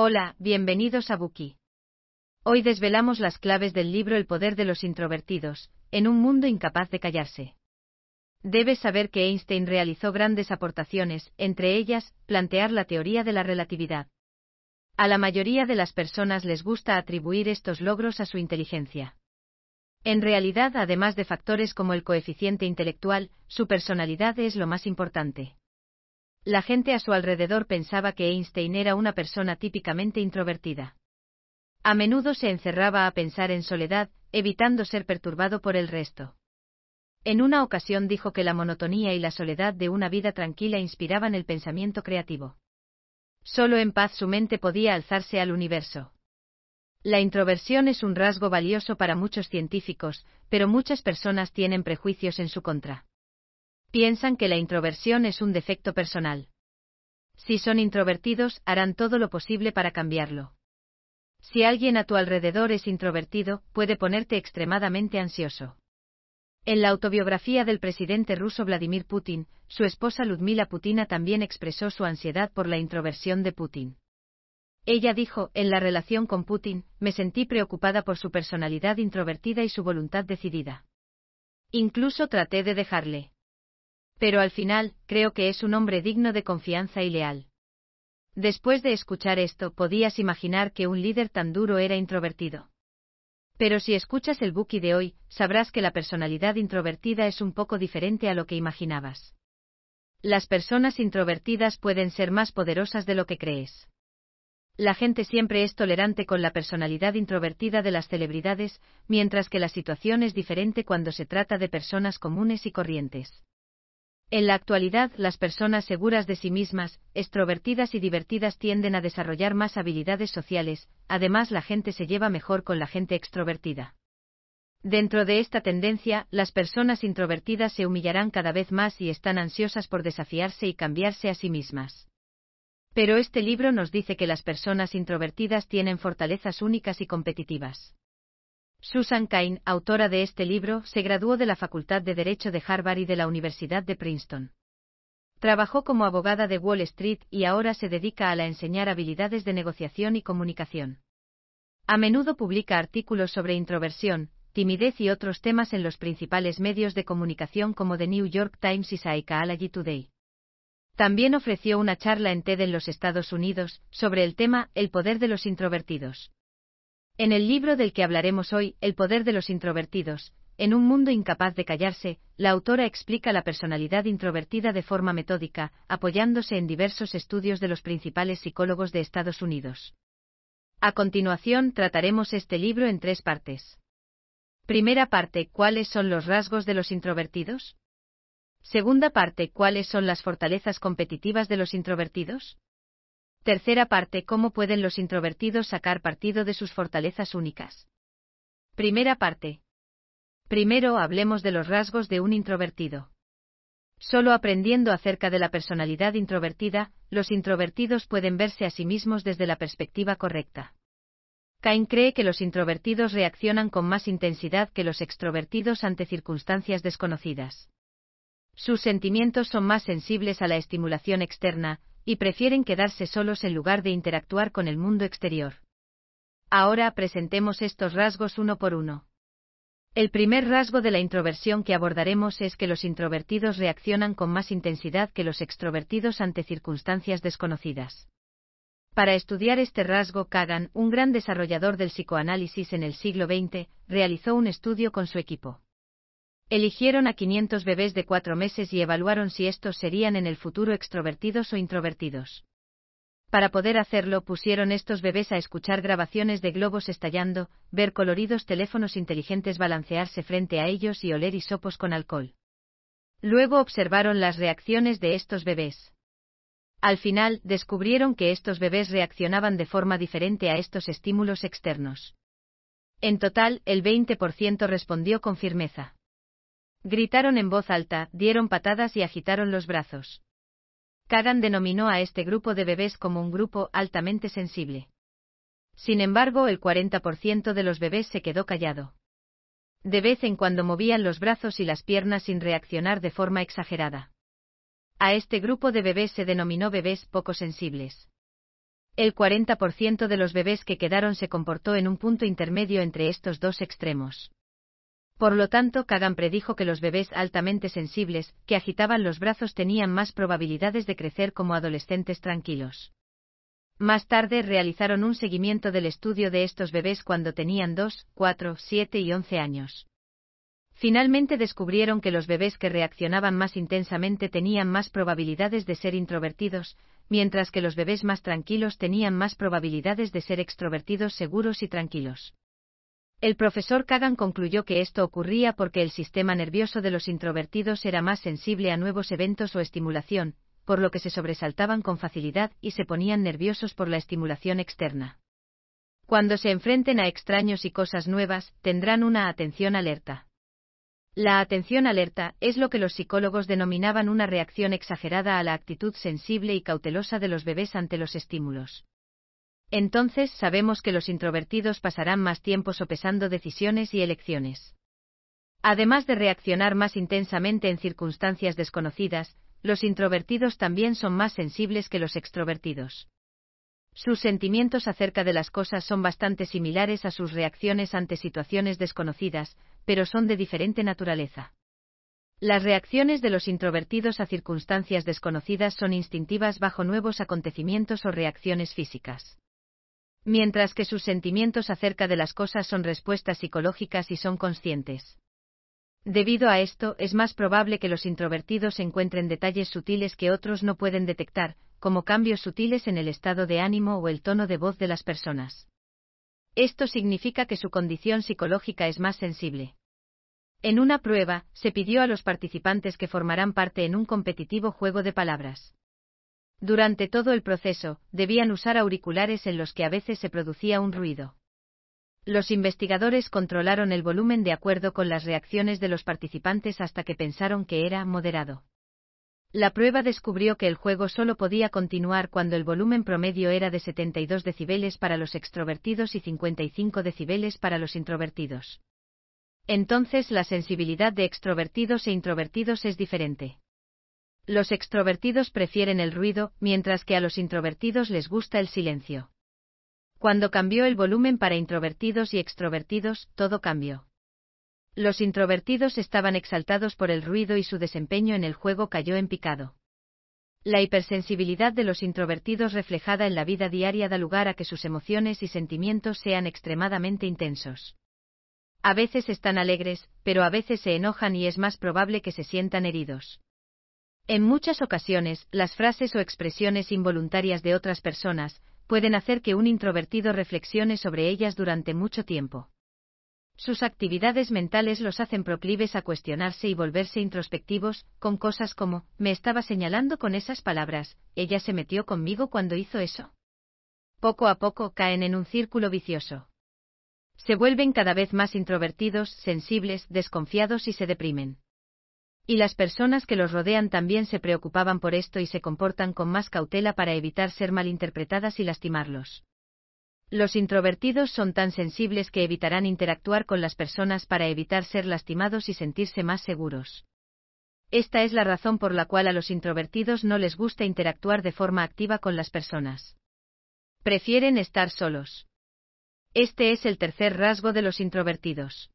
Hola, bienvenidos a Buki. Hoy desvelamos las claves del libro El poder de los introvertidos, en un mundo incapaz de callarse. Debes saber que Einstein realizó grandes aportaciones, entre ellas, plantear la teoría de la relatividad. A la mayoría de las personas les gusta atribuir estos logros a su inteligencia. En realidad, además de factores como el coeficiente intelectual, su personalidad es lo más importante. La gente a su alrededor pensaba que Einstein era una persona típicamente introvertida. A menudo se encerraba a pensar en soledad, evitando ser perturbado por el resto. En una ocasión dijo que la monotonía y la soledad de una vida tranquila inspiraban el pensamiento creativo. Solo en paz su mente podía alzarse al universo. La introversión es un rasgo valioso para muchos científicos, pero muchas personas tienen prejuicios en su contra. Piensan que la introversión es un defecto personal. Si son introvertidos, harán todo lo posible para cambiarlo. Si alguien a tu alrededor es introvertido, puede ponerte extremadamente ansioso. En la autobiografía del presidente ruso Vladimir Putin, su esposa Ludmila Putina también expresó su ansiedad por la introversión de Putin. Ella dijo, en la relación con Putin, me sentí preocupada por su personalidad introvertida y su voluntad decidida. Incluso traté de dejarle. Pero al final, creo que es un hombre digno de confianza y leal. Después de escuchar esto, podías imaginar que un líder tan duro era introvertido. Pero si escuchas el Buki de hoy, sabrás que la personalidad introvertida es un poco diferente a lo que imaginabas. Las personas introvertidas pueden ser más poderosas de lo que crees. La gente siempre es tolerante con la personalidad introvertida de las celebridades, mientras que la situación es diferente cuando se trata de personas comunes y corrientes. En la actualidad, las personas seguras de sí mismas, extrovertidas y divertidas tienden a desarrollar más habilidades sociales, además la gente se lleva mejor con la gente extrovertida. Dentro de esta tendencia, las personas introvertidas se humillarán cada vez más y están ansiosas por desafiarse y cambiarse a sí mismas. Pero este libro nos dice que las personas introvertidas tienen fortalezas únicas y competitivas. Susan Cain, autora de este libro, se graduó de la Facultad de Derecho de Harvard y de la Universidad de Princeton. Trabajó como abogada de Wall Street y ahora se dedica a la enseñar habilidades de negociación y comunicación. A menudo publica artículos sobre introversión, timidez y otros temas en los principales medios de comunicación como The New York Times y Psychology Today. También ofreció una charla en TED en los Estados Unidos sobre el tema El poder de los introvertidos. En el libro del que hablaremos hoy, El poder de los introvertidos, en un mundo incapaz de callarse, la autora explica la personalidad introvertida de forma metódica, apoyándose en diversos estudios de los principales psicólogos de Estados Unidos. A continuación trataremos este libro en tres partes. Primera parte, ¿cuáles son los rasgos de los introvertidos? Segunda parte, ¿cuáles son las fortalezas competitivas de los introvertidos? Tercera parte, ¿cómo pueden los introvertidos sacar partido de sus fortalezas únicas? Primera parte. Primero hablemos de los rasgos de un introvertido. Solo aprendiendo acerca de la personalidad introvertida, los introvertidos pueden verse a sí mismos desde la perspectiva correcta. Cain cree que los introvertidos reaccionan con más intensidad que los extrovertidos ante circunstancias desconocidas. Sus sentimientos son más sensibles a la estimulación externa, y prefieren quedarse solos en lugar de interactuar con el mundo exterior. Ahora presentemos estos rasgos uno por uno. El primer rasgo de la introversión que abordaremos es que los introvertidos reaccionan con más intensidad que los extrovertidos ante circunstancias desconocidas. Para estudiar este rasgo, Kagan, un gran desarrollador del psicoanálisis en el siglo XX, realizó un estudio con su equipo. Eligieron a 500 bebés de cuatro meses y evaluaron si estos serían en el futuro extrovertidos o introvertidos. Para poder hacerlo pusieron estos bebés a escuchar grabaciones de globos estallando, ver coloridos teléfonos inteligentes balancearse frente a ellos y oler hisopos con alcohol. Luego observaron las reacciones de estos bebés. Al final, descubrieron que estos bebés reaccionaban de forma diferente a estos estímulos externos. En total, el 20% respondió con firmeza. Gritaron en voz alta, dieron patadas y agitaron los brazos. Kagan denominó a este grupo de bebés como un grupo altamente sensible. Sin embargo, el 40% de los bebés se quedó callado. De vez en cuando movían los brazos y las piernas sin reaccionar de forma exagerada. A este grupo de bebés se denominó bebés poco sensibles. El 40% de los bebés que quedaron se comportó en un punto intermedio entre estos dos extremos. Por lo tanto, Kagan predijo que los bebés altamente sensibles, que agitaban los brazos, tenían más probabilidades de crecer como adolescentes tranquilos. Más tarde realizaron un seguimiento del estudio de estos bebés cuando tenían 2, 4, 7 y 11 años. Finalmente descubrieron que los bebés que reaccionaban más intensamente tenían más probabilidades de ser introvertidos, mientras que los bebés más tranquilos tenían más probabilidades de ser extrovertidos seguros y tranquilos. El profesor Kagan concluyó que esto ocurría porque el sistema nervioso de los introvertidos era más sensible a nuevos eventos o estimulación, por lo que se sobresaltaban con facilidad y se ponían nerviosos por la estimulación externa. Cuando se enfrenten a extraños y cosas nuevas, tendrán una atención alerta. La atención alerta es lo que los psicólogos denominaban una reacción exagerada a la actitud sensible y cautelosa de los bebés ante los estímulos. Entonces sabemos que los introvertidos pasarán más tiempo sopesando decisiones y elecciones. Además de reaccionar más intensamente en circunstancias desconocidas, los introvertidos también son más sensibles que los extrovertidos. Sus sentimientos acerca de las cosas son bastante similares a sus reacciones ante situaciones desconocidas, pero son de diferente naturaleza. Las reacciones de los introvertidos a circunstancias desconocidas son instintivas bajo nuevos acontecimientos o reacciones físicas. Mientras que sus sentimientos acerca de las cosas son respuestas psicológicas y son conscientes. Debido a esto, es más probable que los introvertidos encuentren detalles sutiles que otros no pueden detectar, como cambios sutiles en el estado de ánimo o el tono de voz de las personas. Esto significa que su condición psicológica es más sensible. En una prueba, se pidió a los participantes que formarán parte en un competitivo juego de palabras. Durante todo el proceso, debían usar auriculares en los que a veces se producía un ruido. Los investigadores controlaron el volumen de acuerdo con las reacciones de los participantes hasta que pensaron que era moderado. La prueba descubrió que el juego solo podía continuar cuando el volumen promedio era de 72 decibeles para los extrovertidos y 55 decibeles para los introvertidos. Entonces la sensibilidad de extrovertidos e introvertidos es diferente. Los extrovertidos prefieren el ruido, mientras que a los introvertidos les gusta el silencio. Cuando cambió el volumen para introvertidos y extrovertidos, todo cambió. Los introvertidos estaban exaltados por el ruido y su desempeño en el juego cayó en picado. La hipersensibilidad de los introvertidos reflejada en la vida diaria da lugar a que sus emociones y sentimientos sean extremadamente intensos. A veces están alegres, pero a veces se enojan y es más probable que se sientan heridos. En muchas ocasiones, las frases o expresiones involuntarias de otras personas pueden hacer que un introvertido reflexione sobre ellas durante mucho tiempo. Sus actividades mentales los hacen proclives a cuestionarse y volverse introspectivos, con cosas como, me estaba señalando con esas palabras, ella se metió conmigo cuando hizo eso. Poco a poco caen en un círculo vicioso. Se vuelven cada vez más introvertidos, sensibles, desconfiados y se deprimen. Y las personas que los rodean también se preocupaban por esto y se comportan con más cautela para evitar ser malinterpretadas y lastimarlos. Los introvertidos son tan sensibles que evitarán interactuar con las personas para evitar ser lastimados y sentirse más seguros. Esta es la razón por la cual a los introvertidos no les gusta interactuar de forma activa con las personas. Prefieren estar solos. Este es el tercer rasgo de los introvertidos.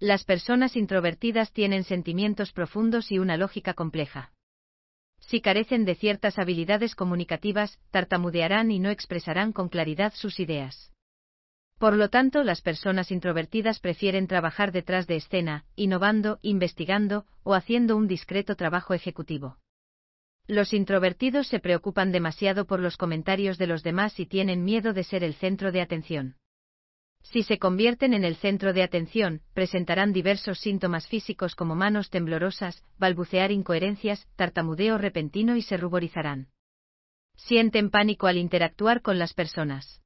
Las personas introvertidas tienen sentimientos profundos y una lógica compleja si carecen de ciertas habilidades comunicativas, tartamudearán y no expresarán con claridad sus ideas. Por lo tanto, las personas introvertidas prefieren trabajar detrás de escena, innovando, investigando o haciendo un discreto trabajo ejecutivo. Los introvertidos se preocupan demasiado por los comentarios de los demás y tienen miedo de ser el centro de atención. Si se convierten en el centro de atención, presentarán diversos síntomas físicos como manos temblorosas, balbucear incoherencias, tartamudeo repentino y se ruborizarán. Sienten pánico al interactuar con las personas.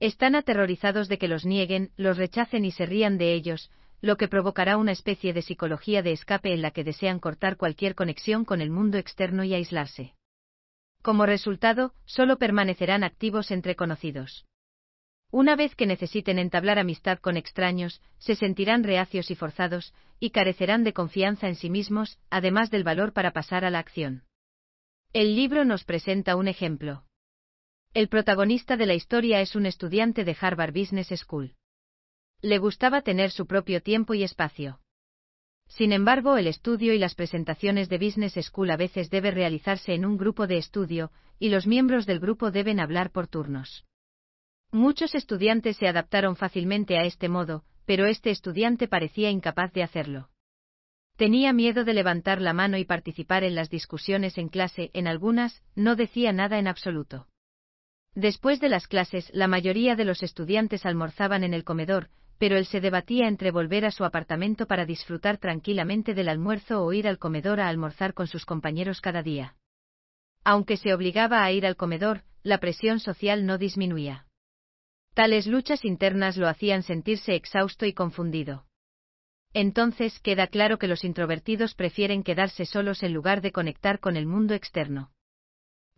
Están aterrorizados de que los nieguen, los rechacen y se rían de ellos, lo que provocará una especie de psicología de escape en la que desean cortar cualquier conexión con el mundo externo y aislarse. Como resultado, solo permanecerán activos entre conocidos. Una vez que necesiten entablar amistad con extraños, se sentirán reacios y forzados, y carecerán de confianza en sí mismos, además del valor para pasar a la acción. El libro nos presenta un ejemplo. El protagonista de la historia es un estudiante de Harvard Business School. Le gustaba tener su propio tiempo y espacio. Sin embargo, el estudio y las presentaciones de Business School a veces debe realizarse en un grupo de estudio, y los miembros del grupo deben hablar por turnos. Muchos estudiantes se adaptaron fácilmente a este modo, pero este estudiante parecía incapaz de hacerlo. Tenía miedo de levantar la mano y participar en las discusiones en clase, en algunas, no decía nada en absoluto. Después de las clases, la mayoría de los estudiantes almorzaban en el comedor, pero él se debatía entre volver a su apartamento para disfrutar tranquilamente del almuerzo o ir al comedor a almorzar con sus compañeros cada día. Aunque se obligaba a ir al comedor, la presión social no disminuía. Tales luchas internas lo hacían sentirse exhausto y confundido. Entonces queda claro que los introvertidos prefieren quedarse solos en lugar de conectar con el mundo externo.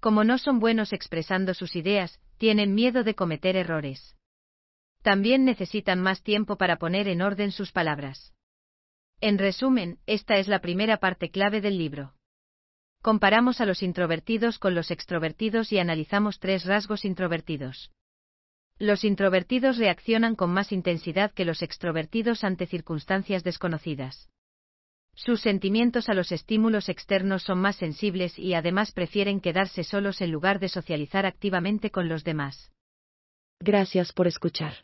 Como no son buenos expresando sus ideas, tienen miedo de cometer errores. También necesitan más tiempo para poner en orden sus palabras. En resumen, esta es la primera parte clave del libro. Comparamos a los introvertidos con los extrovertidos y analizamos tres rasgos introvertidos. Los introvertidos reaccionan con más intensidad que los extrovertidos ante circunstancias desconocidas. Sus sentimientos a los estímulos externos son más sensibles y además prefieren quedarse solos en lugar de socializar activamente con los demás. Gracias por escuchar.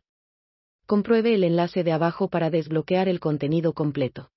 Compruebe el enlace de abajo para desbloquear el contenido completo.